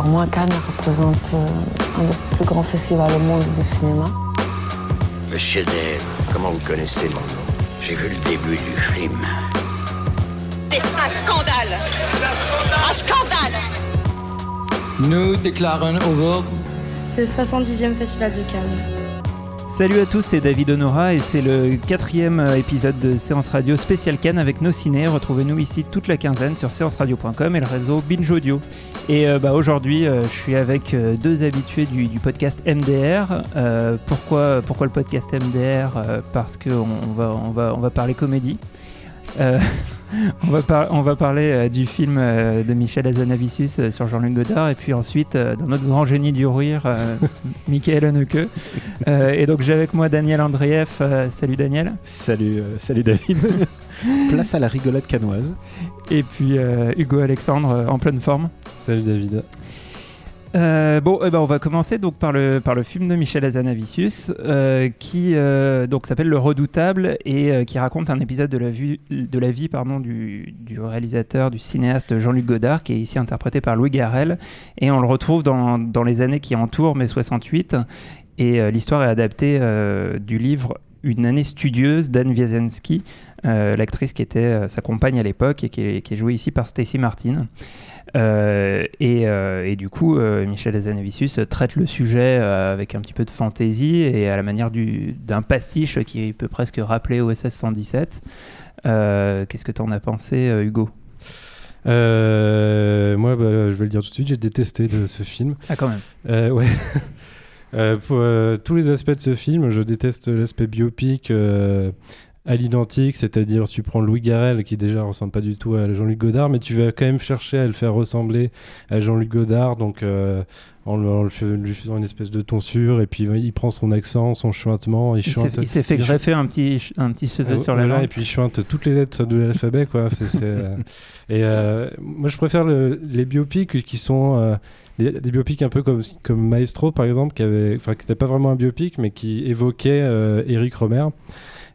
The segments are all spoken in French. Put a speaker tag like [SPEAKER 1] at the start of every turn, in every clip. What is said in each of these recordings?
[SPEAKER 1] pour moi, Cannes représente euh, un des plus grands festivals au monde du cinéma.
[SPEAKER 2] Monsieur Dave, comment vous connaissez mon nom? J'ai vu le début du film.
[SPEAKER 3] C'est un scandale Un scandale
[SPEAKER 4] Nous déclarons au
[SPEAKER 5] le 70e Festival de Cannes.
[SPEAKER 6] Salut à tous, c'est David Honora et c'est le quatrième euh, épisode de Séance Radio spécial Cannes avec nos ciné. Retrouvez-nous ici toute la quinzaine sur séanceradio.com et le réseau Binge Audio. Et euh, bah, aujourd'hui, euh, je suis avec deux habitués du, podcast MDR. pourquoi, le podcast MDR Parce qu'on on va parler comédie. on, va on va parler euh, du film euh, de Michel Azanavicius euh, sur Jean-Luc Godard et puis ensuite dans notre grand génie du rire, Michael Haneke. et donc j'ai avec moi Daniel Andreev. salut Daniel.
[SPEAKER 7] Salut, salut David. Place à la rigolade canoise.
[SPEAKER 6] Et puis Hugo Alexandre en pleine forme.
[SPEAKER 8] Salut David.
[SPEAKER 6] Euh, bon, eh ben, on va commencer donc par le, par le film de Michel Azanavicius euh, qui euh, s'appelle Le Redoutable et qui raconte un épisode de la, vie, de la vie pardon, du, du réalisateur, du cinéaste Jean-Luc Godard qui est ici interprété par Louis Garrel et on le retrouve dans, dans les années qui entourent mai 68 et l'histoire est adaptée du livre Une année studieuse d'Anne Wiazensky, l'actrice qui était sa compagne à l'époque et qui est, qui est jouée ici par Stacy Martin. Euh, euh, et, du coup, euh, Michel Azanavicius traite le sujet avec un petit peu de fantaisie et à la manière d'un pastiche qui peut presque rappeler OSS 117. Qu'est-ce que tu en as pensé, Hugo?
[SPEAKER 8] Moi, bah, je vais le dire tout de suite, j'ai détesté de ce film.
[SPEAKER 6] Ah, quand même.
[SPEAKER 8] ouais. pour tous les aspects de ce film, je déteste l'aspect biopic à l'identique, c'est-à-dire tu prends Louis Garrel qui déjà ressemble pas du tout à Jean-Luc Godard, mais tu vas quand même chercher à le faire ressembler à Jean-Luc Godard, donc euh, en, lui faisant une espèce de tonsure, et puis il prend son accent, son chuintement, il, chante.
[SPEAKER 6] Il s'est fait greffer un petit, un petit cheveu sur la langue.
[SPEAKER 8] Et puis il chante toutes les lettres de l'alphabet, quoi. Euh, et euh, moi je préfère les biopics qui sont des biopics un peu comme, comme Maestro par exemple, qui avait, enfin qui n'était pas vraiment un biopic, mais qui évoquait Eric Romer.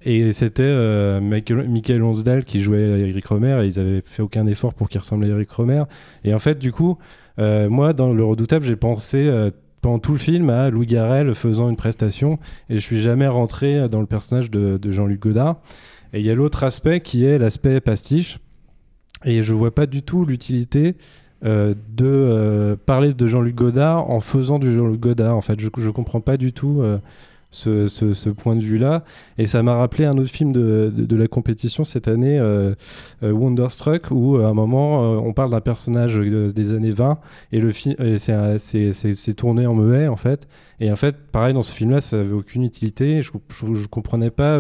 [SPEAKER 8] Et c'était euh, Michael, Lonsdale qui jouait Eric Romer et ils avaient fait aucun effort pour qu'il ressemble à Eric Romer. Et en fait, du coup, euh, moi, dans Le Redoutable, j'ai pensé euh, pendant tout le film à Louis Garrel faisant une prestation et je suis jamais rentré dans le personnage de, Jean-Luc Godard. Et il y a l'autre aspect qui est l'aspect pastiche. Et je vois pas du tout l'utilité de parler de Jean-Luc Godard en faisant du Jean-Luc Godard. En fait, je, je comprends pas du tout ce, point de vue-là. Et ça m'a rappelé un autre film de, de, la compétition cette année, euh, euh, Wonderstruck, où à un moment, euh, on parle d'un personnage des années 20 et le film, c'est tourné en muet, en fait. Et en fait, pareil, dans ce film-là, ça avait aucune utilité. Je, je, comprenais pas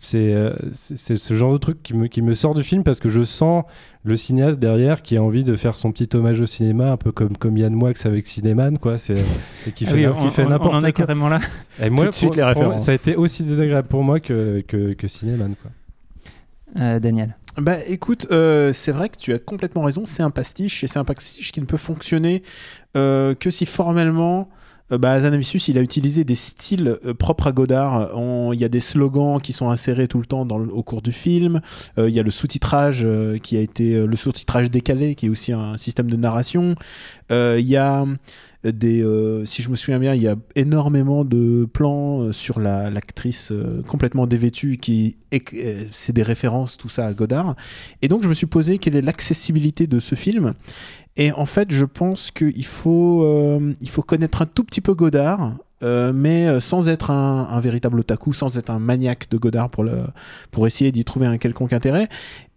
[SPEAKER 8] c'est ce genre de truc qui me, qui me sort du film parce que je sens le cinéaste derrière qui a envie de faire son petit hommage au cinéma, un peu comme, comme Yann Moix avec Cinéman, quoi. C'est, qui
[SPEAKER 6] ah fait, qui fait n'importe quoi. On en est carrément là.
[SPEAKER 8] Et moi, Tout de suite, les références. ça a été aussi désagréable pour moi que, que, que Cinéman, quoi.
[SPEAKER 6] Euh, Daniel.
[SPEAKER 7] Bah écoute, euh, c'est vrai que tu as complètement raison, c'est un pastiche et c'est un pastiche qui ne peut fonctionner euh, que si formellement euh, bah, Zanavicius, il a utilisé des styles euh, propres à Godard. Il y a des slogans qui sont insérés tout le temps au cours du film. Euh, il y a le sous-titrage qui a été le sous-titrage décalé, qui est aussi un système de narration. Il y a des, si je me souviens bien, il y a énormément de plans sur l'actrice complètement dévêtue qui c'est des références tout ça à Godard. Et donc je me suis posé quelle est l'accessibilité de ce film et en fait, je pense qu'il faut, euh, faut connaître un tout petit peu Godard, euh, mais euh, sans être un, un, véritable otaku, sans être un maniaque de Godard pour, le, pour essayer d'y trouver un quelconque intérêt.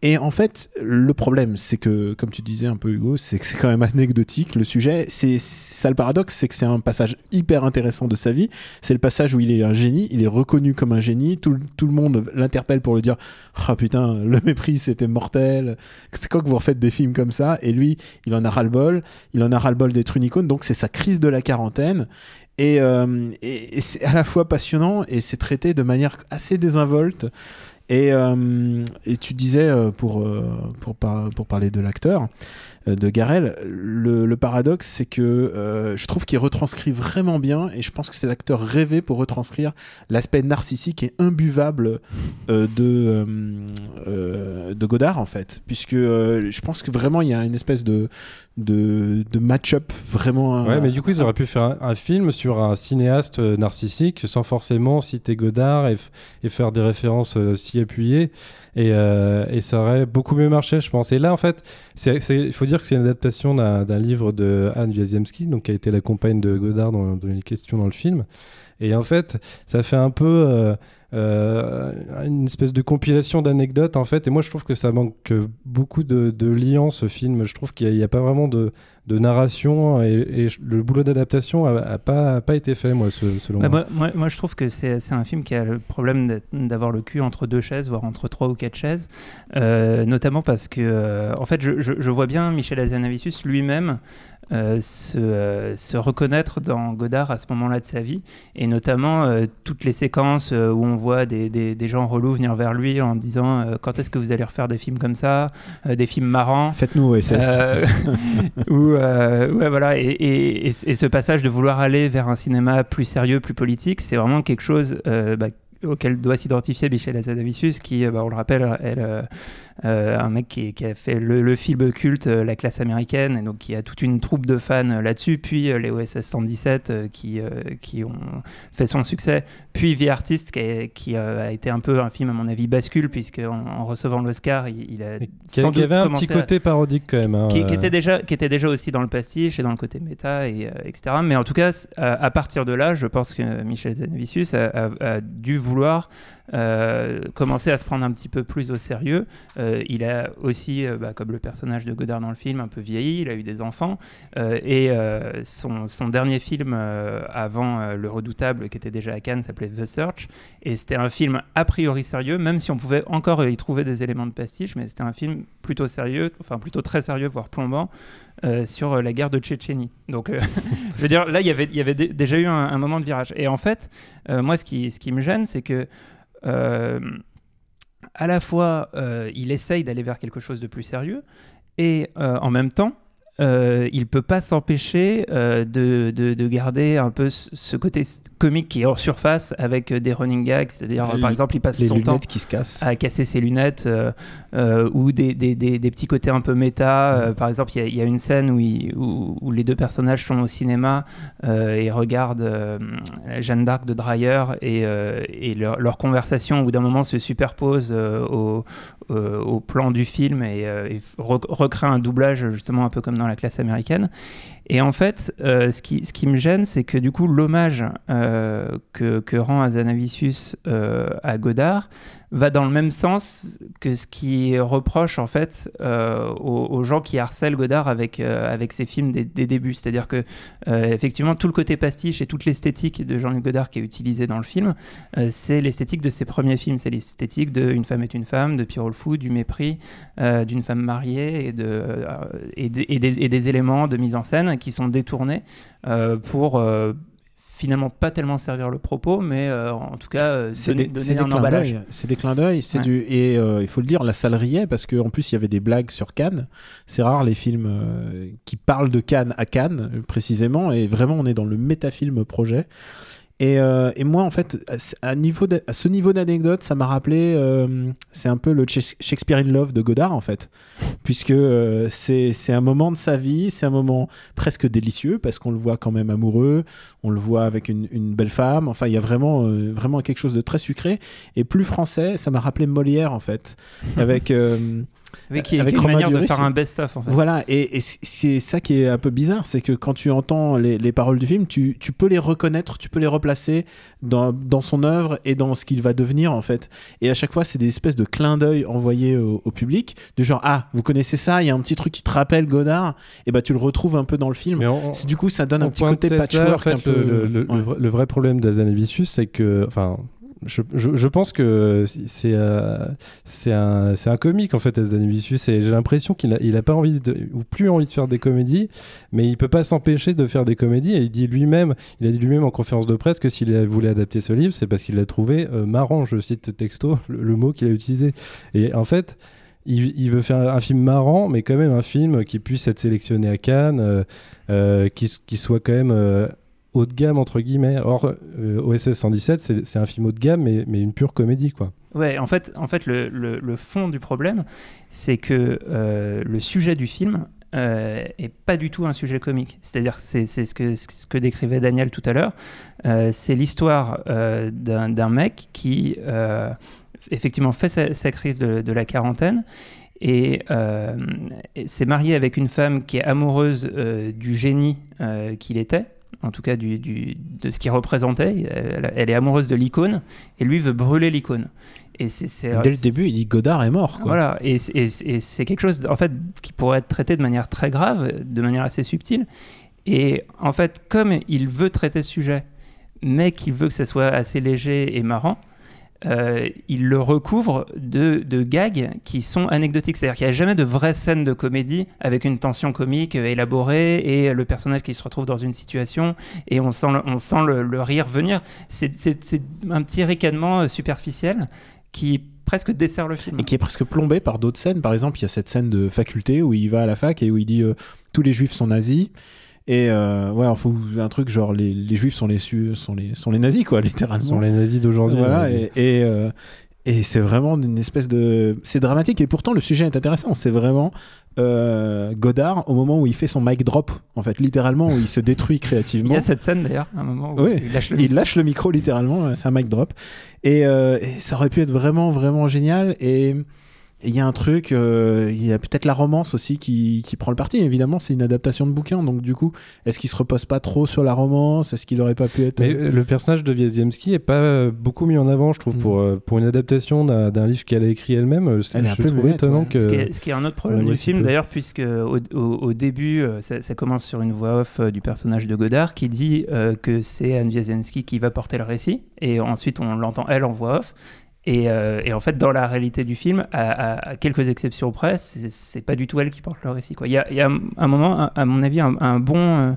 [SPEAKER 7] Et en fait, le problème, c'est que, comme tu disais un peu Hugo, c'est que c'est quand même anecdotique le sujet. C'est ça le paradoxe, c'est que c'est un passage hyper intéressant de sa vie. C'est le passage où il est un génie, il est reconnu comme un génie. Tout, tout le monde l'interpelle pour le dire Ah putain, le mépris c'était mortel. C'est quoi que vous refaites des films comme ça Et lui, il en a ras-le-bol. Il en a ras-le-bol d'être une icône. Donc c'est sa crise de la quarantaine. Et, euh, et c'est à la fois passionnant et c'est traité de manière assez désinvolte. Et, euh, tu disais, euh, pour, pour, par- pour parler de l'acteur, de Garel, le, paradoxe, c'est que je trouve qu'il retranscrit vraiment bien, et je pense que c'est l'acteur rêvé pour retranscrire l'aspect narcissique et imbuvable de, de Godard, en fait. Puisque je pense que vraiment, il y a une espèce de, de, de match-up vraiment.
[SPEAKER 8] Ouais, mais du coup, ils auraient pu faire un, un film sur un cinéaste euh, narcissique sans forcément citer Godard et, et faire des références euh, si appuyées. Et, euh, et ça aurait beaucoup mieux marché, je pense. Et là, en fait, il faut dire que c'est une adaptation d'un d'un livre de Anne Wiazemski, donc qui a été la compagne de Godard dans, dans les questions dans le film. Et en fait, ça fait un peu euh, une espèce de compilation d'anecdotes, en fait. Et moi, je trouve que ça manque beaucoup de, de liant, ce film. Je trouve qu'il n'y a, pas vraiment de, de narration et, le boulot d'adaptation a, a pas, a pas été fait, moi, ce- selon
[SPEAKER 6] Bah,
[SPEAKER 8] moi.
[SPEAKER 6] moi, moi, je trouve que c'est un film qui a le problème d'avoir le cul entre deux chaises, voire entre trois ou quatre chaises, Euh, notamment parce que, euh, en fait, je, je- je vois bien Michel Hazanavicius lui-même euh, se, euh, se reconnaître dans Godard à ce moment-là de sa vie, et notamment euh, toutes les séquences où on voit des, des- des gens relous venir vers lui en disant quand est-ce que vous allez refaire des films comme ça, des films marrants?
[SPEAKER 7] Faites-nous OSS.
[SPEAKER 6] Ou ouais voilà et, et- et- et ce passage de vouloir aller vers un cinéma plus sérieux plus politique c'est vraiment quelque chose bah, auquel doit s'identifier Michel Hazanavicius qui bah, on le rappelle euh, un mec qui, qui a fait le, le film culte euh, La classe américaine et donc qui a toute une troupe de fans euh, là-dessus puis euh, les OSS 117 euh, qui, euh, qui ont fait son succès puis Vie artiste qui, a, qui, euh, a été un peu un film à mon avis bascule puisque en, en recevant l'Oscar il, il a
[SPEAKER 8] Qui,
[SPEAKER 6] sans
[SPEAKER 8] qui
[SPEAKER 6] doute
[SPEAKER 8] avait un petit
[SPEAKER 6] à-
[SPEAKER 8] côté parodique quand même. hein,
[SPEAKER 6] qui,
[SPEAKER 8] euh.
[SPEAKER 6] était déjà, qui était déjà aussi dans le pastiche et dans le côté méta, et, euh, etc. Mais en tout cas, à, à partir de là, je pense que Michel Zanavicius a, a- a dû vouloir euh, commencer à se prendre un petit peu plus au sérieux. Euh, il a aussi, euh, bah, comme le personnage de Godard dans le film, un peu vieilli, il a eu des enfants, euh, et son, dernier film avant Le Redoutable, qui était déjà à Cannes, s'appelait The Search, et c'était un film a priori sérieux, même si on pouvait encore y trouver des éléments de pastiche, mais c'était un film plutôt sérieux, enfin plutôt très sérieux, voire plombant, sur la guerre de Tchétchénie. Donc, je veux dire, là, il y avait- déjà eu un, moment de virage. Et en fait, moi, ce qui, me gêne, c'est que à la fois, euh, il essaye d'aller vers quelque chose de plus sérieux, et euh, en même temps, euh, il peut pas s'empêcher euh, de, de- de garder un peu ce côté comique qui est hors surface avec euh, des running gags, c'est-à-dire euh, par exemple il passe
[SPEAKER 7] les
[SPEAKER 6] son temps
[SPEAKER 7] qui se cassent.
[SPEAKER 6] à casser ses lunettes euh, ou des, des, des, des petits côtés un peu méta. Par exemple, il y a- il y, a une scène où, il- où, où les deux personnages sont au cinéma et regardent Jeanne d'Arc de Dreyer et, et leur, leur conversation au bout d'un moment se superpose au, au plan du film et, et re- recrée un doublage justement un peu comme dans la classe américaine. Et en fait, euh, ce, qui, me gêne, c'est que du coup, l'hommage euh, que, que rend Azanavicius euh, à Godard va dans le même sens que ce qui reproche en fait euh, aux, gens qui harcèlent Godard avec, euh, avec ses films des, débuts. C'est-à-dire que euh, effectivement, tout le côté pastiche et toute l'esthétique de Jean-Luc Godard qui est utilisée dans le film, c'est l'esthétique de ses premiers films. C'est l'esthétique de Une femme est une femme, de Pierrot le Fou, du mépris, d'une femme mariée et, de, et, des- éléments de mise en scène qui sont détournés pour finalement pas tellement servir le propos, mais euh, en tout cas euh,
[SPEAKER 7] C'est
[SPEAKER 6] donner,
[SPEAKER 7] des,
[SPEAKER 6] donner
[SPEAKER 7] c'est
[SPEAKER 6] un emballage.
[SPEAKER 7] C'est des clins d'œil. C'est
[SPEAKER 6] Ouais.
[SPEAKER 7] du et euh, il faut le dire, la salle riait parce qu'en plus il y avait des blagues sur Cannes. C'est rare les films qui parlent de Cannes à Cannes précisément et vraiment on est dans le métafilm projet. Et, euh, et moi en fait à ce- niveau de- à ce niveau d'anecdote ça m'a rappelé euh, c'est un peu le Shakes- Shakespeare in Love de Godard en fait puisque euh, c'est un moment de sa vie c'est un moment presque délicieux parce qu'on le voit quand même amoureux on le voit avec une, une belle femme. Enfin, il y a vraiment, vraiment quelque chose de très sucré et plus français. Ça m'a rappelé Molière en fait, avec. Euh,
[SPEAKER 6] Oui, qui,
[SPEAKER 7] avec
[SPEAKER 6] qui est une manière de faire un best-of en fait.
[SPEAKER 7] Voilà, et, c'est ça qui est un peu bizarre, c'est que quand tu entends les, les paroles du film, tu, tu peux les reconnaître, tu peux les replacer dans, dans son œuvre et dans ce qu'il va devenir en fait. Et à chaque fois, c'est des espèces de clins d'œil envoyés au, au public, du genre ah, vous connaissez ça, il y a un petit truc qui te rappelle Godard, et bah tu le retrouves un peu dans le film.
[SPEAKER 8] On-
[SPEAKER 7] Du coup, ça donne un petit côté
[SPEAKER 8] là,
[SPEAKER 7] patchwork
[SPEAKER 8] en fait,
[SPEAKER 7] un peu.
[SPEAKER 8] Le, le- le
[SPEAKER 7] ouais.
[SPEAKER 8] vrai- le vrai problème d'Azanavicius, c'est que, enfin, je, pense que c'est euh, c'est un, comique en fait, Azanavicius. J'ai l'impression qu'il a, il a pas envie ou plus envie de faire des comédies, mais il peut pas s'empêcher de faire des comédies. Il dit lui-même, il a dit lui-même en conférence de presse que s'il voulait adapter ce livre, c'est parce qu'il l'a trouvé euh, marrant. Je cite texto le, mot qu'il a utilisé. Et en fait. Il, veut faire un film marrant, mais quand même un film qui puisse être sélectionné à Cannes, euh, qui, soit quand même haut de gamme entre guillemets. Or, euh, OSS 117, c'est un film haut de gamme, mais, mais une pure comédie quoi.
[SPEAKER 6] Ouais, en fait, en fait le, le- fond du problème, c'est que euh, le sujet du film euh, est pas du tout un sujet comique. C'est-à-dire c'est ce que, ce que décrivait Daniel tout à l'heure. Euh, c'est l'histoire d'un mec qui, effectivement, fait sa, crise de, la quarantaine et, s'est marié avec une femme qui est amoureuse du génie qu'il était. En tout cas, du, du- de ce qu'il représentait. Elle, elle est amoureuse de l'icône et lui veut brûler l'icône. Et c'est c'est-
[SPEAKER 7] Dès le début, il dit Godard est mort. Quoi.
[SPEAKER 6] voilà, et c'est quelque chose en fait qui pourrait être traité de manière très grave, de manière assez subtile. Et en fait, comme il veut traiter ce sujet, mais qu'il veut que ça soit assez léger et marrant, euh, il le recouvre de, de gags qui sont anecdotiques. C'est-à-dire qu'il n'y a jamais de vraie scène de comédie avec une tension comique élaborée et le personnage qui se retrouve dans une situation et on sent le, on sent le, rire venir. C'est un petit ricanement euh, superficiel qui presque dessert le film.
[SPEAKER 7] Et qui est presque plombé par d'autres scènes. Par exemple, il y a cette scène de faculté où il va à la fac et où il dit euh, tous les juifs sont nazis. Et euh, ouais, enfin, un truc genre les, les juifs sont les, sont, les, sont les nazis, quoi, littéralement.
[SPEAKER 8] sont les nazis d'aujourd'hui.
[SPEAKER 7] Voilà, et, et, euh, et c'est vraiment une espèce de. C'est dramatique, et pourtant le sujet est intéressant. C'est vraiment euh, Godard au moment où il fait son mic drop, en fait, littéralement, où il se détruit
[SPEAKER 6] Il
[SPEAKER 7] créativement.
[SPEAKER 6] y a cette scène d'ailleurs, un moment où
[SPEAKER 7] Oui.
[SPEAKER 6] il lâche le
[SPEAKER 7] Il lâche le micro littéralement, c'est un mic drop. Et, et ça aurait pu être vraiment, vraiment génial. Et il y a un truc, euh, il y a peut-être la romance aussi qui, qui prend le parti. Évidemment, c'est une adaptation de bouquin, donc du coup, est-ce qu'il se repose pas trop sur la romance? Est-ce qu'il aurait pas pu être.
[SPEAKER 8] Mais euh, le personnage de Wieziemski est pas euh, beaucoup mis en avant, je trouve,
[SPEAKER 7] Mm.
[SPEAKER 8] pour, euh, pour une adaptation d'un d'un livre qu'elle a écrit elle-même. c'est-
[SPEAKER 7] Elle est un
[SPEAKER 8] je
[SPEAKER 7] peu
[SPEAKER 8] trouve étonnant
[SPEAKER 7] ouais.
[SPEAKER 8] que.
[SPEAKER 6] Ce qui, est, ce qui est un autre problème du film
[SPEAKER 8] peu.
[SPEAKER 6] d'ailleurs, puisque au, au- au début, ça, ça commence sur une voix off du personnage de Godard qui dit euh, que c'est Anne Wiesenski qui va porter le récit, et ensuite on l'entend elle en voix off. Et, euh, et en fait, dans la réalité du film, à, quelques exceptions près, c'est pas du tout elle qui porte le récit. Il y a, un moment, à- mon avis, un, un bon, euh,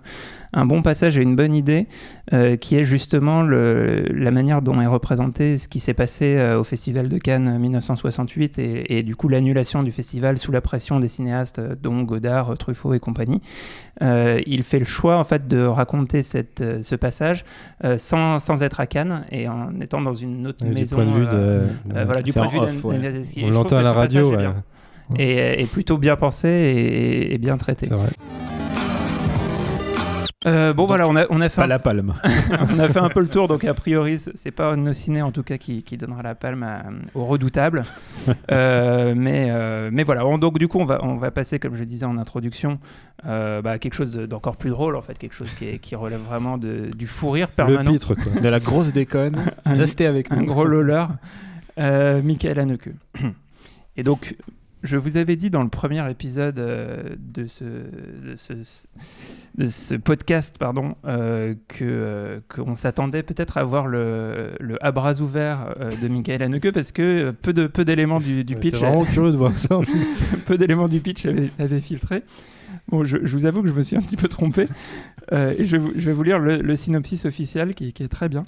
[SPEAKER 6] un bon passage et une bonne idée euh, qui est justement le- la manière dont est représenté ce qui s'est passé euh, au Festival de Cannes 1968 et, et du coup l'annulation du festival sous la pression des cinéastes euh, dont Godard, euh, Truffaut et compagnie. Euh, il fait le choix en fait de raconter cette, euh, ce passage euh, sans, sans être à Cannes et en étant dans une autre
[SPEAKER 8] euh, du
[SPEAKER 6] maison.
[SPEAKER 8] point de vue
[SPEAKER 6] euh,
[SPEAKER 8] de.
[SPEAKER 6] euh, voilà, du point de vue
[SPEAKER 7] off, ouais.
[SPEAKER 8] on l'entend à la
[SPEAKER 6] passage
[SPEAKER 8] radio. ouais.
[SPEAKER 6] Et, plutôt bien pensé et, et bien traité.
[SPEAKER 8] C'est vrai.
[SPEAKER 6] Euh, bon voilà, on a, on a fait
[SPEAKER 7] Pas
[SPEAKER 6] un
[SPEAKER 7] la palme.
[SPEAKER 6] on a fait un peu le tour, donc a priori, c'est pas nos ciné en tout cas qui, qui donnera la palme à- au redoutable. Euh, mais, euh, mais voilà, On- donc du coup, on va, on va passer, comme je disais en introduction, euh, bah, à quelque chose de- d'encore plus drôle, en fait, quelque chose qui, est- qui relève vraiment de, du fou rire
[SPEAKER 8] Le
[SPEAKER 6] permanent.
[SPEAKER 8] pitre, quoi.
[SPEAKER 7] De la grosse déconne.
[SPEAKER 6] Un-
[SPEAKER 7] Restez avec nous.
[SPEAKER 6] un gros loller, euh, Michael Haneke. Et donc, je vous avais dit dans le premier épisode euh, de, ce, de, ce, de ce podcast pardon, euh, que, euh, qu'on s'attendait peut-être à voir le, le à bras ouverts euh, de Michael Haneke parce que peu, de, peu d'éléments du, du
[SPEAKER 8] Ouais,
[SPEAKER 6] pitch
[SPEAKER 8] vraiment curieux de voir ça.
[SPEAKER 6] peu d'éléments du pitch avaient, avaient filtré. Bon, je, je vous avoue que je me suis un petit peu trompé. Et je, vais vous- je vais vous lire le, le synopsis officiel qui, qui est très bien.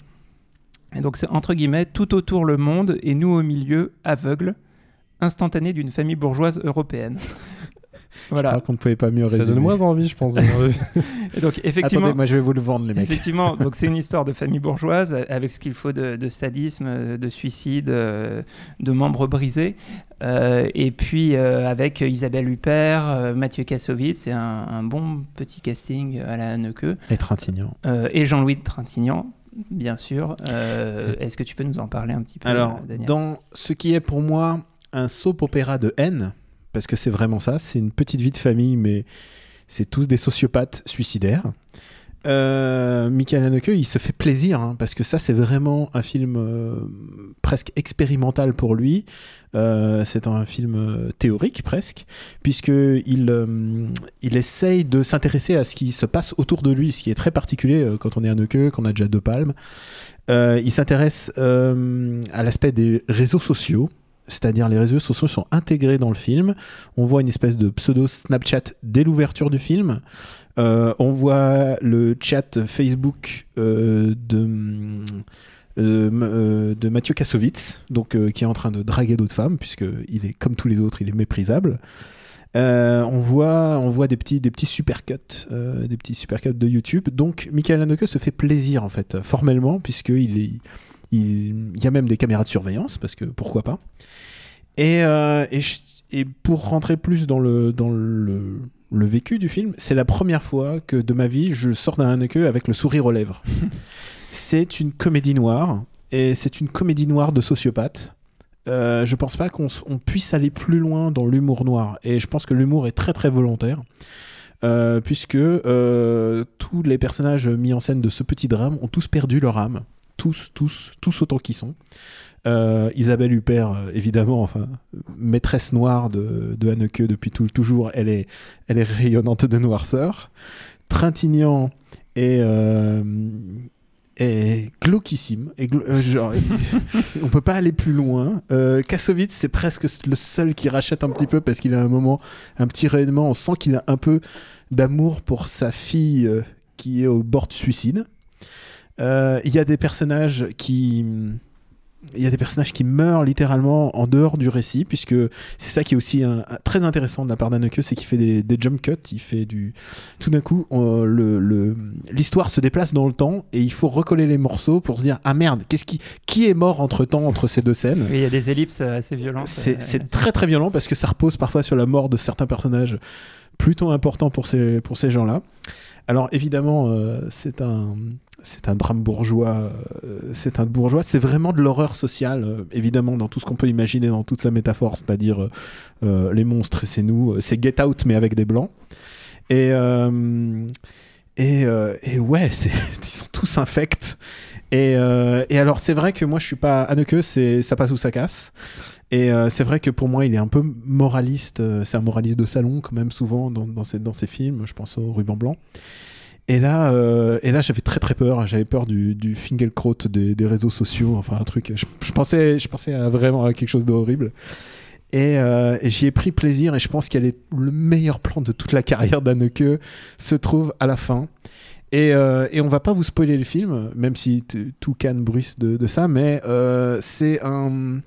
[SPEAKER 6] Et donc, c'est entre guillemets tout autour le monde et nous au milieu, aveugles, instantané d'une famille bourgeoise européenne.
[SPEAKER 7] Je
[SPEAKER 6] voilà.
[SPEAKER 7] crois qu'on ne pouvait pas mieux
[SPEAKER 8] Ça
[SPEAKER 7] résumer.
[SPEAKER 8] donne moins envie, je pense.
[SPEAKER 6] Et donc, effectivement,
[SPEAKER 7] Attendez, moi je vais vous le vendre, les mecs.
[SPEAKER 6] Effectivement, donc c'est une histoire de famille bourgeoise avec ce qu'il faut de, de sadisme, de suicide, euh, de membres brisés. Euh, et puis euh, avec Isabelle Huppert, Mathieu Kassovitz, c'est un, un bon petit casting à la Haneke.
[SPEAKER 7] Et Trintignant.
[SPEAKER 6] Euh, et Jean-Louis de Trintignant, bien sûr. Euh, Est-ce que tu peux nous en parler un petit peu,
[SPEAKER 7] Alors,
[SPEAKER 6] Daniel?
[SPEAKER 7] dans ce qui est pour moi un soap opéra de haine, parce que c'est vraiment ça, c'est une petite vie de famille, mais c'est tous des sociopathes suicidaires. euh, Michael Haneke, il se fait plaisir, hein, parce que ça, c'est vraiment un film euh, presque expérimental pour lui. Euh, c'est un film théorique presque, puisqu'il euh, il essaye de s'intéresser à ce qui se passe autour de lui, ce qui est très particulier quand on est Haneke, qu'on a déjà deux palmes. Il s'intéresse à l'aspect des réseaux sociaux, c'est-à-dire les réseaux sociaux sont intégrés dans le film. On voit une espèce de pseudo Snapchat dès l'ouverture du film. Euh, on voit le chat Facebook euh, de, euh, de Mathieu Kassovitz, donc, qui est en train de draguer d'autres femmes, puisqu'il est comme tous les autres, il est méprisable. On voit, on voit des petits, des petits supercuts, des petits supercuts de YouTube. Donc, Michael Haneke se fait plaisir en fait, formellement, puisqu'il est, il, il y a même des caméras de surveillance, parce que pourquoi pas. Et, euh, et, je- et pour rentrer plus dans le, dans le, le vécu du film, c'est la première fois que de ma vie je sors d'un Haneke avec le sourire aux lèvres. c'est une comédie noire, et c'est une comédie noire de sociopathe. Euh, je pense pas qu'on puisse aller plus loin dans l'humour noir, et je pense que l'humour est très très volontaire. euh, puisque euh, tous les personnages mis en scène de ce petit drame ont tous perdu leur âme, tous, tous, tous autant qu'ils sont. Euh, Isabelle Huppert, euh, évidemment, enfin, maîtresse noire de, de depuis tout, toujours, elle est, elle est rayonnante de noirceur. Trintignant est, euh, est glauquissime. Et glo- genre, on peut pas aller plus loin. Euh, Kassovitz, c'est presque le seul qui rachète un petit peu parce qu'il a un moment, un petit rayonnement. On sent qu'il a un peu d'amour pour sa fille qui est au bord du suicide. Euh, Il y a des personnages qui il y a des personnages qui meurent littéralement en dehors du récit, puisque c'est ça qui est aussi un- un- très intéressant de la part d'Anneke, c'est qu'il fait des, des jump cuts, il fait du... Tout d'un coup, on- le- le- l'histoire se déplace dans le temps et il faut recoller les morceaux pour se dire, ah merde, qu'est-ce qui, qui est mort entre-temps entre ces deux scènes?
[SPEAKER 6] Il y a des ellipses euh, assez violentes.
[SPEAKER 7] c'est
[SPEAKER 6] euh,
[SPEAKER 7] très très violent parce que ça repose parfois sur la mort de certains personnages plutôt importants pour ces, pour ces gens-là. Alors évidemment, euh, c'est un, c'est un drame bourgeois. euh, c'est un bourgeois. C'est vraiment de l'horreur sociale, euh, évidemment, dans tout ce qu'on peut imaginer, dans toute sa métaphore, c'est-à-dire euh, les monstres c'est nous. C'est Get Out mais avec des blancs. Et et, ouais, ils sont tous infects. Et, alors c'est vrai que moi je suis pas c'est ça passe ou ça casse. Et c'est vrai que pour moi, il est un peu moraliste. c'est un moraliste de salon, quand même, souvent, dans, dans, ses, dans ses films. Je pense au Ruban Blanc. Et là, euh, et là j'avais très très peur. J'avais peur du, du des, réseaux sociaux. Enfin, un truc. Je, pensais, je pensais vraiment à quelque chose d'horrible. Et, euh, et j'y ai pris plaisir. Et je pense a les- le meilleur plan de toute la carrière d'Anneke se trouve à la fin. Et, euh, et on va pas vous spoiler le film, même si tout Cannes bruisse de, de ça, mais euh, c'est un.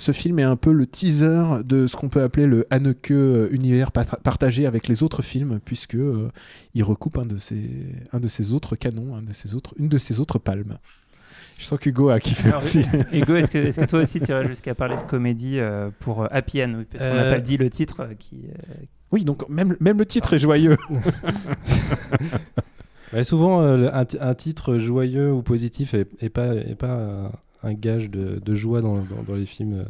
[SPEAKER 7] Ce film est un peu le teaser de ce qu'on peut appeler le Haneke euh, univers partagé avec les autres films, puisque euh, il recoupe un de ses, un de ses autres canons, un de ses autres, une de ses autres palmes. Je sens qu'Hugo a kiffé
[SPEAKER 6] Alors,
[SPEAKER 7] aussi.
[SPEAKER 6] Hugo, est-ce que, toi aussi tu irais jusqu'à parler de comédie euh, pour Happy End Parce qu'on n'a
[SPEAKER 8] Euh,
[SPEAKER 6] pas dit le titre qui. euh,
[SPEAKER 7] Oui, donc même, même le titre est joyeux.
[SPEAKER 8] Ouais, souvent, euh, un, ti- un titre joyeux ou positif est, est pas, est pas un, gage de, de joie dans, dans, dans les films euh,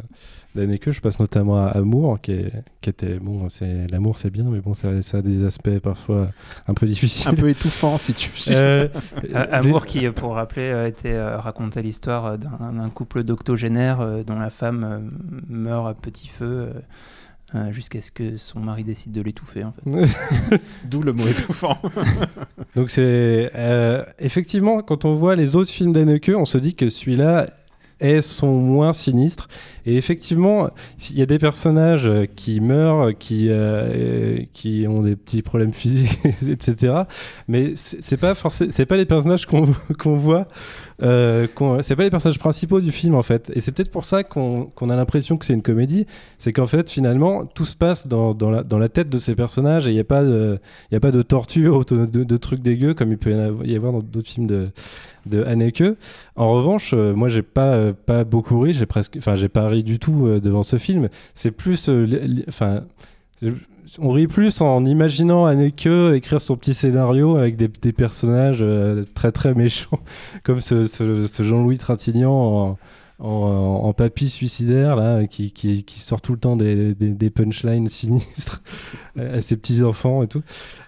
[SPEAKER 8] d'Anneke. Je passe notamment à Amour, qui, est, qui était bon. C'est l'amour, c'est bien, mais bon, ça, ça a des aspects parfois un peu difficiles.
[SPEAKER 7] un peu étouffant, si tu
[SPEAKER 8] Euh,
[SPEAKER 6] A- Amour qui, euh, pour rappeler, euh, était euh, racontait l'histoire euh, d'un couple d'octogénaires euh, dont la femme euh, meurt à petit feu euh, euh, jusqu'à ce que son mari décide de l'étouffer. En fait.
[SPEAKER 7] D'où le mot étouffant.
[SPEAKER 8] Donc c'est euh, effectivement quand on voit les autres films d'Anneke, on se dit que celui-là est son moins sinistre. Et effectivement, il y a des personnages euh, qui meurent, qui euh, qui ont des petits problèmes physiques, etc. Mais c'est pas forcément, c'est pas les personnages qu'on qu'on voit. Euh, c'est pas les personnages principaux du film en fait. Et c'est peut-être pour ça qu'on qu'on a l'impression que c'est une comédie. C'est qu'en fait finalement tout se passe dans, dans, la, dans la tête de ces personnages et il n'y a pas de a pas de torture de, de- de trucs dégueux comme il peut y avoir dans d'autres films de, de Haneke. En revanche, euh, moi, j'ai pas, euh, pas beaucoup ri, j'ai presque, enfin, j'ai pas ri du tout euh, devant ce film. C'est plus, enfin, on rit plus en imaginant Haneke écrire son petit scénario avec des, personnages très très méchants, comme ce, Jean-Louis Trintignant en, en papy suicidaire là, qui, qui, qui sort tout le temps des, des, des punchlines sinistres à ses petits enfants et tout.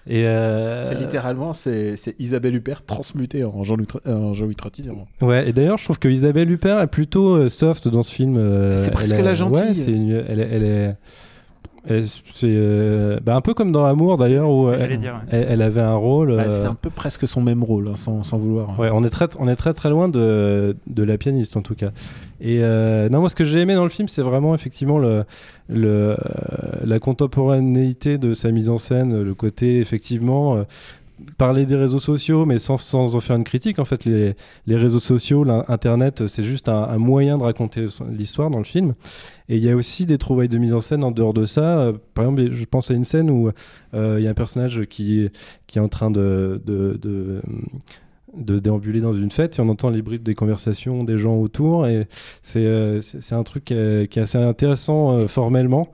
[SPEAKER 8] Et euh,
[SPEAKER 7] C'est littéralement c'est Isabelle Huppert transmutée en Jean-Louis Jean-Louis Trintignant.
[SPEAKER 8] Ouais, et d'ailleurs, je trouve que Isabelle Huppert est plutôt euh, soft dans ce film. euh,
[SPEAKER 7] C'est presque
[SPEAKER 8] elle
[SPEAKER 7] la gentille.
[SPEAKER 8] Ouais, c'est une- elle, elle est. euh, bah, un peu comme dans Amour d'ailleurs, où elle,
[SPEAKER 6] j'allais dire, ouais.
[SPEAKER 8] elle- elle avait un rôle.
[SPEAKER 7] Bah,
[SPEAKER 8] euh,
[SPEAKER 7] c'est un peu presque son même rôle, hein, sans, sans vouloir.
[SPEAKER 8] Ouais, on est très, on est très très loin de, de la pianiste en tout cas. Et euh, non, moi ce que j'ai aimé dans le film, c'est vraiment effectivement le, le, euh, la contemporanéité de sa mise en scène, le côté effectivement euh, parler des réseaux sociaux, mais sans, sans en faire une critique. En fait, les, les réseaux sociaux, Internet, c'est juste un, moyen de raconter l'histoire dans le film. Et il y a aussi des trouvailles de mise en scène en dehors de ça. Euh, par exemple, je pense à une scène où euh, il y a un personnage qui, qui est en train de, de, de, déambuler dans une fête et on entend les bribes des conversations des gens autour. Et c'est euh, un truc qui est, assez intéressant formellement.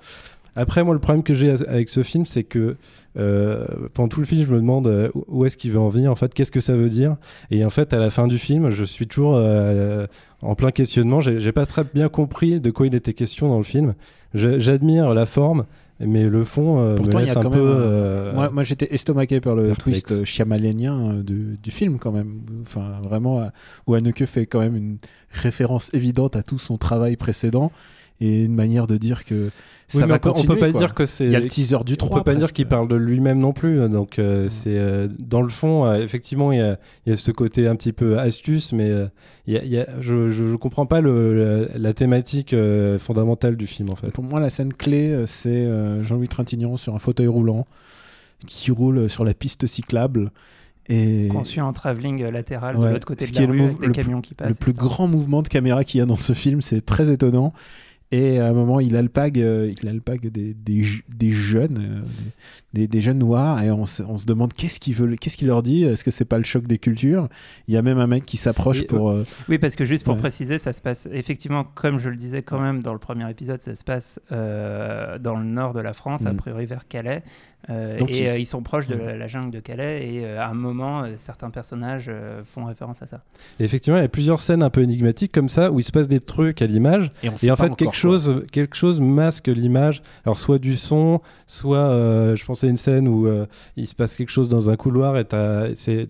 [SPEAKER 8] Après, moi, le problème que j'ai avec ce film, c'est que euh, pendant tout le film, je me demande euh, où est-ce qu'il veut en venir, en fait, qu'est-ce que ça veut dire? Et en fait, à la fin du film, je suis toujours euh, en plein questionnement. J'ai pas très bien compris de quoi il était question dans le film. J'admire la forme, mais le fond euh,
[SPEAKER 7] Pourtant,
[SPEAKER 8] me
[SPEAKER 7] il y a
[SPEAKER 8] laisse un
[SPEAKER 7] quand
[SPEAKER 8] peu.
[SPEAKER 7] même
[SPEAKER 8] euh,
[SPEAKER 7] Moi, moi j'étais estomaqué par le
[SPEAKER 8] perplexe.
[SPEAKER 7] twist shyamalanien euh, du, du film quand même. Enfin, vraiment, où Haneke fait quand même une référence évidente à tout son travail précédent et une manière de dire que ça
[SPEAKER 8] mais
[SPEAKER 7] va
[SPEAKER 8] on peut-
[SPEAKER 7] continuer.
[SPEAKER 8] on peut pas
[SPEAKER 7] quoi.
[SPEAKER 8] dire que c'est.
[SPEAKER 7] Il y a le teaser du 3.
[SPEAKER 8] On peut pas dire qu'il parle de lui-même non plus. Donc euh, c'est euh, dans le fond, euh, effectivement, il y, a, il y a ce côté un petit peu astuce, mais euh, il y a- il y a- je, je, je comprends pas le, la, la thématique euh, fondamentale du film en fait.
[SPEAKER 7] Pour moi, la scène clé, c'est euh, Jean-Louis Trintignant sur un fauteuil roulant qui roule sur la piste cyclable. Et
[SPEAKER 6] suit en travelling latéral
[SPEAKER 7] Ouais,
[SPEAKER 6] de l'autre côté
[SPEAKER 7] ce
[SPEAKER 6] de la rue
[SPEAKER 7] move-
[SPEAKER 6] avec des
[SPEAKER 7] le
[SPEAKER 6] camions qui passent.
[SPEAKER 7] le plus grand mouvement de caméra qu'il y a dans ce film, c'est très étonnant. Et à un moment, il alpague, euh, il alpague des, des, des jeunes, euh, des, des jeunes noirs, et on se, on se demande qu'est-ce qu'il veut, qu'est-ce qu'il leur dit. Est-ce que c'est pas le choc des cultures? Il y a même un mec qui s'approche pour. euh,
[SPEAKER 6] Oui, parce que juste pour
[SPEAKER 7] Ouais.
[SPEAKER 6] préciser, ça se passe effectivement, comme je le disais quand même dans le premier épisode, ça se passe dans le nord de la France, a
[SPEAKER 7] Mm.
[SPEAKER 6] priori vers Calais. Euh,
[SPEAKER 7] Donc,
[SPEAKER 6] et
[SPEAKER 7] ils-
[SPEAKER 6] euh, ils sont proches de
[SPEAKER 7] Mm.
[SPEAKER 6] la, la jungle de Calais. Et euh, à un moment, euh, certains personnages euh, font référence à ça.
[SPEAKER 8] Et effectivement, il y a plusieurs scènes un peu énigmatiques comme ça où il se passe des trucs à l'image
[SPEAKER 7] et
[SPEAKER 8] en fait quelque
[SPEAKER 7] quoi.
[SPEAKER 8] chose, quelque chose masque l'image. Alors soit du son, soit euh, je pensais à une scène où euh, il se passe quelque chose dans un couloir et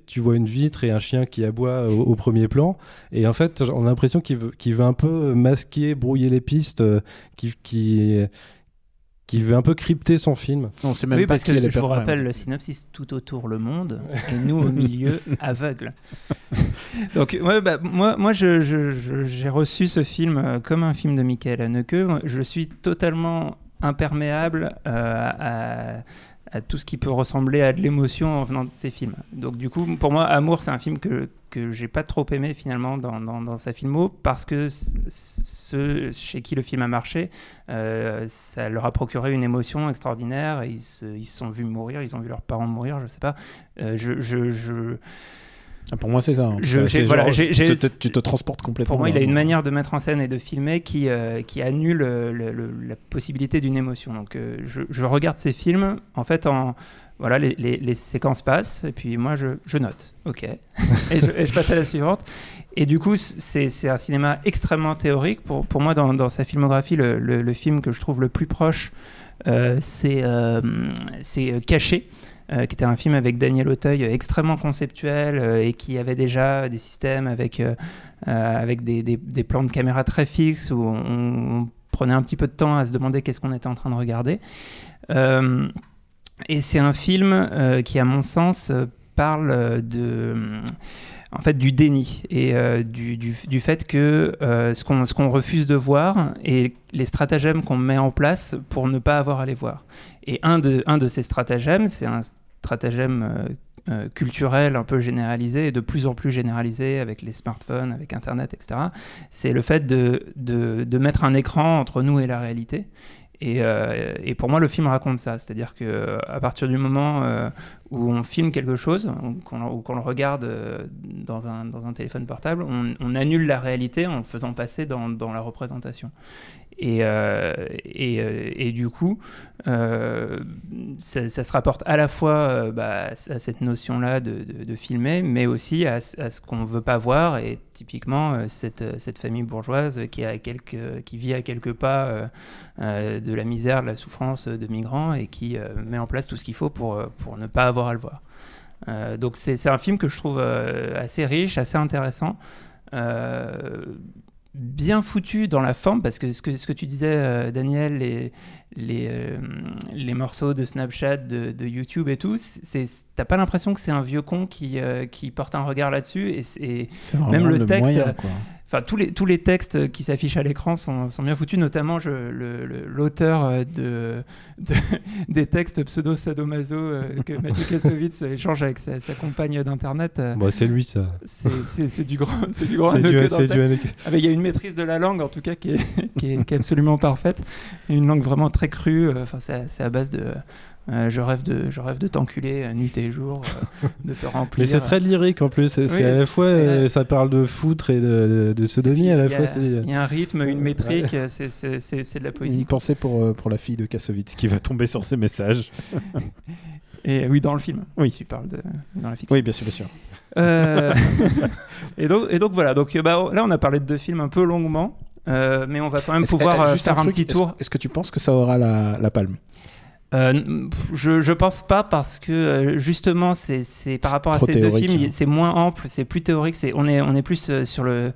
[SPEAKER 8] tu vois une vitre et un chien qui aboie au, au premier plan. Et en fait, on a l'impression qu'il veut, un peu masquer, brouiller les pistes, euh, qui, qui, qui veut un peu crypter son film.
[SPEAKER 7] On sait même
[SPEAKER 6] oui,
[SPEAKER 7] pas
[SPEAKER 6] parce que
[SPEAKER 7] le
[SPEAKER 6] je vous rappelle le synopsis tout autour le monde et nous au milieu aveugles. Donc ouais, bah, moi, moi je- je- je- j'ai reçu ce film euh, comme un film de Michael Haneke. Je suis totalement imperméable euh, à, à tout ce qui peut ressembler à de l'émotion en venant de ces films. Donc du coup, pour moi, Amour, c'est un film que que j'ai pas trop aimé finalement dans, dans, dans sa filmo parce que ceux chez qui le film a marché, euh, ça leur a procuré une émotion extraordinaire. et Ils se, ils sont vus mourir, ils ont vu leurs parents mourir, je sais pas. Euh, je, je, je-
[SPEAKER 7] Ah, Pour moi, c'est ça. hein.
[SPEAKER 6] Je- voilà,
[SPEAKER 7] genre, tu, te, te- tu te transportes complètement.
[SPEAKER 6] pour moi, il a une manière de mettre en scène et de filmer qui, euh, qui annule le- le- la possibilité d'une émotion. Donc, je, je regarde ces films, en fait, en voilà, les, séquences passent, et puis moi, je, note. Ok. et, je, passe à la suivante. Et du coup, c'est un cinéma extrêmement théorique. Pour, moi, dans, sa filmographie, le, film que je trouve le plus proche, euh, c'est euh, euh, Caché. qui était un film avec Daniel Auteuil extrêmement conceptuel et qui avait déjà des systèmes avec, avec des, plans de caméra très fixes où on prenait un petit peu de temps à se demander qu'est-ce qu'on était en train de regarder. Et c'est un film euh, qui, à mon sens, euh, parle euh, de, en fait, du déni et du, du- fait que euh, ce qu'on refuse de voir et les stratagèmes qu'on met en place pour ne pas avoir à les voir. Et un de, un de ces stratagèmes, c'est un stratagème culturel un peu généralisé et de plus en plus généralisé avec les smartphones, avec Internet, etc. C'est le fait de, de, de mettre un écran entre nous et la réalité. Et, euh, et pour moi, le film raconte ça. C'est-à-dire que à partir du moment euh, où on filme quelque chose, ou qu'on le regarde euh, dans un, téléphone portable, on, annule la réalité en le faisant passer dans, la représentation. Et, euh, euh, du coup, ça, se rapporte à la fois bah, à cette notion-là de, filmer, mais aussi à, ce- qu'on ne veut pas voir. Et typiquement, cette, famille bourgeoise qui, vit à quelques pas de la misère, de la souffrance de migrants et qui met en place tout ce qu'il faut pour, pour ne pas avoir à le voir. Euh, donc c'est un film que je trouve euh, assez riche, assez intéressant. Euh, bien foutu dans la forme parce que ce que, ce que tu disais Daniel les, les, les morceaux de Snapchat de, de YouTube et tout c'est t'as pas l'impression que c'est un vieux con qui, qui porte un regard là-dessus et, même le, texte
[SPEAKER 7] moyen.
[SPEAKER 6] Enfin, tous les, tous les textes qui s'affichent à l'écran sont, sont bien foutus, notamment l'auteur euh, de, de- des textes pseudo-sadomaso euh, que Mathieu Kassovitz échange avec sa, sa compagne d'internet. euh,
[SPEAKER 8] Bon, c'est lui ça.
[SPEAKER 6] c'est- du grand, c'est du grand
[SPEAKER 8] du, du.
[SPEAKER 6] Ah, mais il y a une maîtrise de la langue en tout cas qui est, qui est, qui est absolument parfaite. Une langue vraiment très crue. euh, Enfin, c'est à base de. Euh, je rêve de, je rêve de t'enculer euh, nuit et jour, euh, de te remplir.
[SPEAKER 8] Mais c'est très lyrique en plus. C'est
[SPEAKER 6] Oui,
[SPEAKER 8] c'est à la fois, euh, ça parle de foutre et de, de, sodomie. À la
[SPEAKER 6] Il y a-
[SPEAKER 8] fois.
[SPEAKER 6] Il y a un rythme, une métrique, c'est- de la poésie.
[SPEAKER 7] Une pensée pour, pour la fille de Kassovitz qui va tomber sur ces messages.
[SPEAKER 6] Et oui, dans le film.
[SPEAKER 7] Oui.
[SPEAKER 6] Tu parles de dans la fiction.
[SPEAKER 7] Oui, bien sûr, bien sûr.
[SPEAKER 6] Euh, et, donc, et donc voilà. Donc bah, là, on a parlé de deux films un peu longuement, euh, mais on va quand même pouvoir
[SPEAKER 7] euh, juste
[SPEAKER 6] faire un,
[SPEAKER 7] truc,
[SPEAKER 6] petit tour.
[SPEAKER 7] Est-ce que tu penses que ça aura la, la palme?
[SPEAKER 6] Euh, je, je pense pas parce que euh, justement c'est par rapport à ces deux films
[SPEAKER 7] hein.
[SPEAKER 6] c'est moins ample c'est plus théorique c'est on est on est plus euh, sur le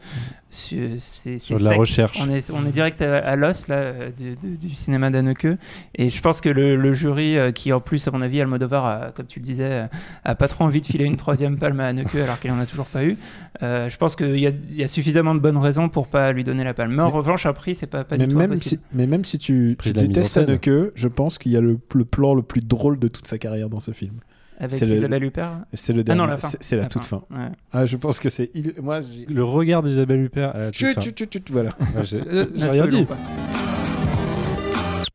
[SPEAKER 6] sur, c'est-
[SPEAKER 8] Sur
[SPEAKER 6] c'est
[SPEAKER 8] de la
[SPEAKER 6] sec.
[SPEAKER 8] recherche.
[SPEAKER 6] on est on est direct à, à l'os là du, du- du cinéma d'Anneke et je pense que le, le jury euh, qui en plus à mon avis Almodovar a, comme tu le disais euh, a pas trop envie de filer une troisième palme à Anneke alors qu'il en a toujours pas eu euh, je pense qu'il y y a suffisamment de bonnes raisons pour pas lui donner la palme mais en
[SPEAKER 7] Mais-
[SPEAKER 6] revanche un prix c'est pas pas
[SPEAKER 7] mais
[SPEAKER 6] du tout
[SPEAKER 7] même, si, mais même si tu, détestes. Haneke, je pense qu'il y a le, le plan le plus drôle de toute sa carrière dans ce film.
[SPEAKER 6] Avec
[SPEAKER 7] c'est le-
[SPEAKER 6] Isabelle Huppert
[SPEAKER 7] C'est le
[SPEAKER 6] ah
[SPEAKER 7] dernier.
[SPEAKER 6] non la fin
[SPEAKER 7] c'est c'est la, toute fin.
[SPEAKER 6] ouais.
[SPEAKER 7] Ah, je pense que c'est. il- Moi, j'ai.
[SPEAKER 8] Le regard d'Isabelle Huppert. à la toute
[SPEAKER 7] Chut,
[SPEAKER 8] fin.
[SPEAKER 7] chut, chut, chut, voilà.
[SPEAKER 8] Ouais, J'ai euh, rien dit.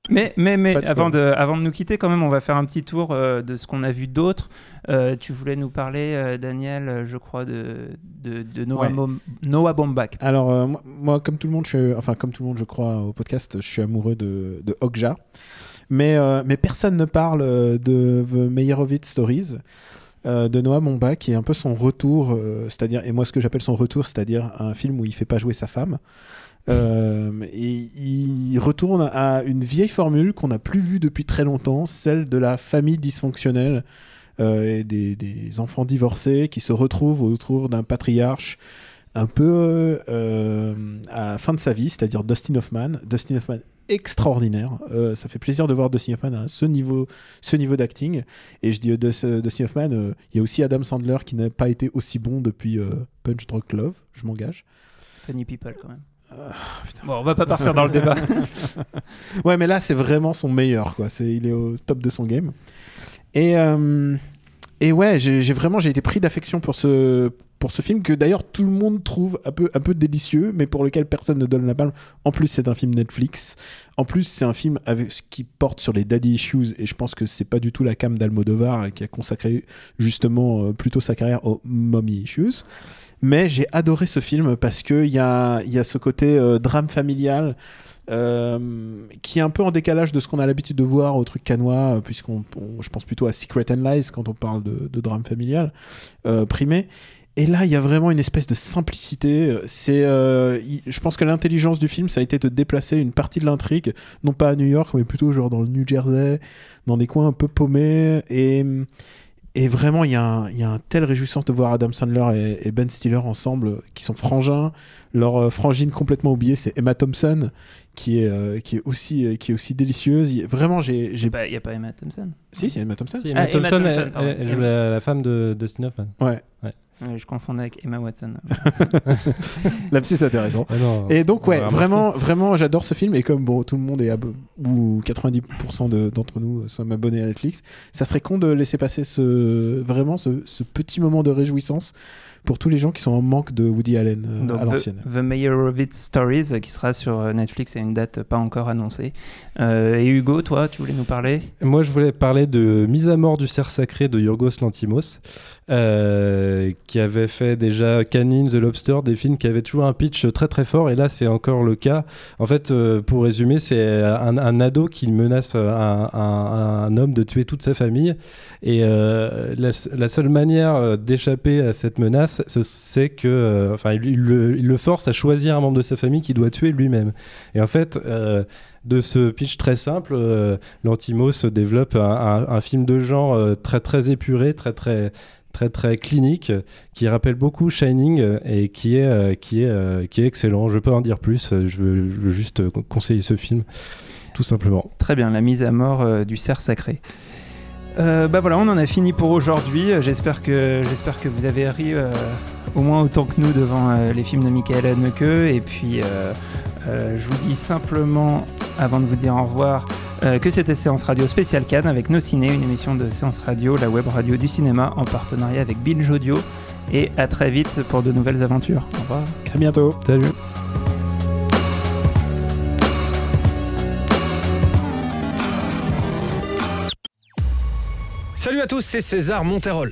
[SPEAKER 6] Mais, mais, mais
[SPEAKER 7] de
[SPEAKER 6] avant, de, avant de nous quitter, quand même, on va faire un petit tour euh, de ce qu'on a vu d'autre. Euh, tu voulais nous parler, euh, Daniel, euh, je crois, de, de, de Noah,
[SPEAKER 7] Ouais.
[SPEAKER 6] Mom- Noah Baumbach.
[SPEAKER 7] Alors, euh, moi, moi, comme tout le monde, je suis, enfin, comme tout le monde, je crois, au podcast, je suis amoureux de, de Okja. Mais, euh, mais personne ne parle euh, de The Meyerowitz Stories euh, de Noah Baumbach, qui est un peu son retour, et moi, ce que j'appelle son retour, c'est-à-dire un film où il fait pas jouer sa femme. Et il retourne à une vieille formule qu'on n'a plus vue depuis très longtemps, celle de la famille dysfonctionnelle et des enfants divorcés qui se retrouvent autour d'un patriarche un peu euh, à la fin de sa vie, c'est-à-dire Dustin Hoffman. Dustin Hoffman extraordinaire. Euh, ça fait plaisir de voir Dustin Hoffman à ce niveau, ce niveau d'acting. Et je dis euh, Dus- Dustin Hoffman, euh, il y a aussi Adam Sandler qui n'a pas été aussi bon depuis euh, Punch Drunk Love, je m'engage.
[SPEAKER 6] Funny People, quand même.
[SPEAKER 7] Ah.
[SPEAKER 6] Bon, on va pas partir dans le débat.
[SPEAKER 7] Ouais, mais là, c'est vraiment son meilleur, quoi. C'est, il est au top de son game. Et, euh, et ouais, j'ai, vraiment j'ai été pris d'affection pour ce, pour ce film que d'ailleurs tout le monde trouve un peu, un peu délicieux, mais pour lequel personne ne donne la palme. En plus, c'est un film Netflix. En plus, c'est un film avec, qui porte sur les daddy issues, et je pense que c'est pas du tout la cam d'Almodovar qui a consacré justement euh, plutôt sa carrière aux mommy issues. Mais j'ai adoré ce film parce qu'il y a, il y a ce côté euh, drame familial qui est un peu en décalage de ce qu'on a l'habitude de voir au truc canois, euh, puisqu'on, on- je pense plutôt à Secret and Lies quand on parle de, drame familial euh, primé. Et là, il y a vraiment une espèce de simplicité. C'est, euh, je pense que l'intelligence du film, ça a été de déplacer une partie de l'intrigue, non pas à New York, mais plutôt genre dans le New Jersey, dans des coins un peu paumés. Et, et vraiment, il y, a un, il y a un tel réjouissance de voir Adam Sandler et, et Ben Stiller ensemble, qui sont frangins. Leur euh, frangine complètement oubliée, c'est Emma Thompson, qui est, euh, qui est, aussi, euh, qui est aussi délicieuse. Il- Vraiment, j'ai.
[SPEAKER 6] Il n'y a pas Emma Thompson?
[SPEAKER 7] Si, il y a Emma Thompson.
[SPEAKER 8] Si,
[SPEAKER 6] Ah,
[SPEAKER 8] Emma
[SPEAKER 6] Emma
[SPEAKER 8] Thompson, elle,
[SPEAKER 6] pardon.
[SPEAKER 8] elle- elle joue la, la femme de Dustin Hoffman.
[SPEAKER 7] Ouais,
[SPEAKER 6] Ouais, je confondais avec Emma Watson.
[SPEAKER 7] c'est intéressant.
[SPEAKER 8] Ah non,
[SPEAKER 7] Et donc,
[SPEAKER 8] on
[SPEAKER 7] ouais, vraiment, vraiment, j'adore ce film. Et comme bon, tout le monde est abo- ou 90% de- d'entre nous sommes abonnés à Netflix, ça serait con de laisser passer ce, vraiment ce, ce petit moment de réjouissance pour tous les gens qui sont en manque de Woody Allen euh,
[SPEAKER 6] Donc,
[SPEAKER 7] à l'ancienne.
[SPEAKER 6] The, The Meyerowitz Stories, euh, qui sera sur euh, Netflix à une date pas encore annoncée. Euh, et Hugo, toi, tu voulais nous parler?
[SPEAKER 8] Moi, je voulais parler de Mise à mort du cerf sacré de Yorgos Lantimos, euh, qui avait fait déjà Canine, The Lobster, des films qui avaient toujours un pitch très très fort. Et là, c'est encore le cas. En fait, euh, pour résumer, c'est un, un ado qui menace un, un- un homme de tuer toute sa famille. Et euh, la, seule manière euh, d'échapper à cette menace, ce- c'est que, euh, enfin, il, le, force à choisir un membre de sa famille qu'il doit tuer lui-même. Et en fait, euh, de ce pitch très simple, euh, Lantimos développe un, film de genre euh, très très épuré, très très très très clinique, qui rappelle beaucoup Shining euh, et qui est euh, qui est euh, qui est excellent. Je pas en dire plus. Je veux, juste conseiller ce film, tout simplement.
[SPEAKER 6] Très bien, la mise à mort du cerf sacré. Bah voilà, on en a fini pour aujourd'hui. J'espère que j'espère que vous avez ri au moins autant que nous devant les films de Michael Haneke. Et puis, je vous dis simplement, avant de vous dire au revoir, euh, que c'était Séance Radio spéciale Cannes avec Nos Ciné, une émission de Séance Radio, la web radio du cinéma, en partenariat avec Binge Audio. Et à très vite pour de nouvelles aventures. Au revoir.
[SPEAKER 7] À bientôt.
[SPEAKER 8] Salut.
[SPEAKER 9] Salut à tous, c'est César Monterol.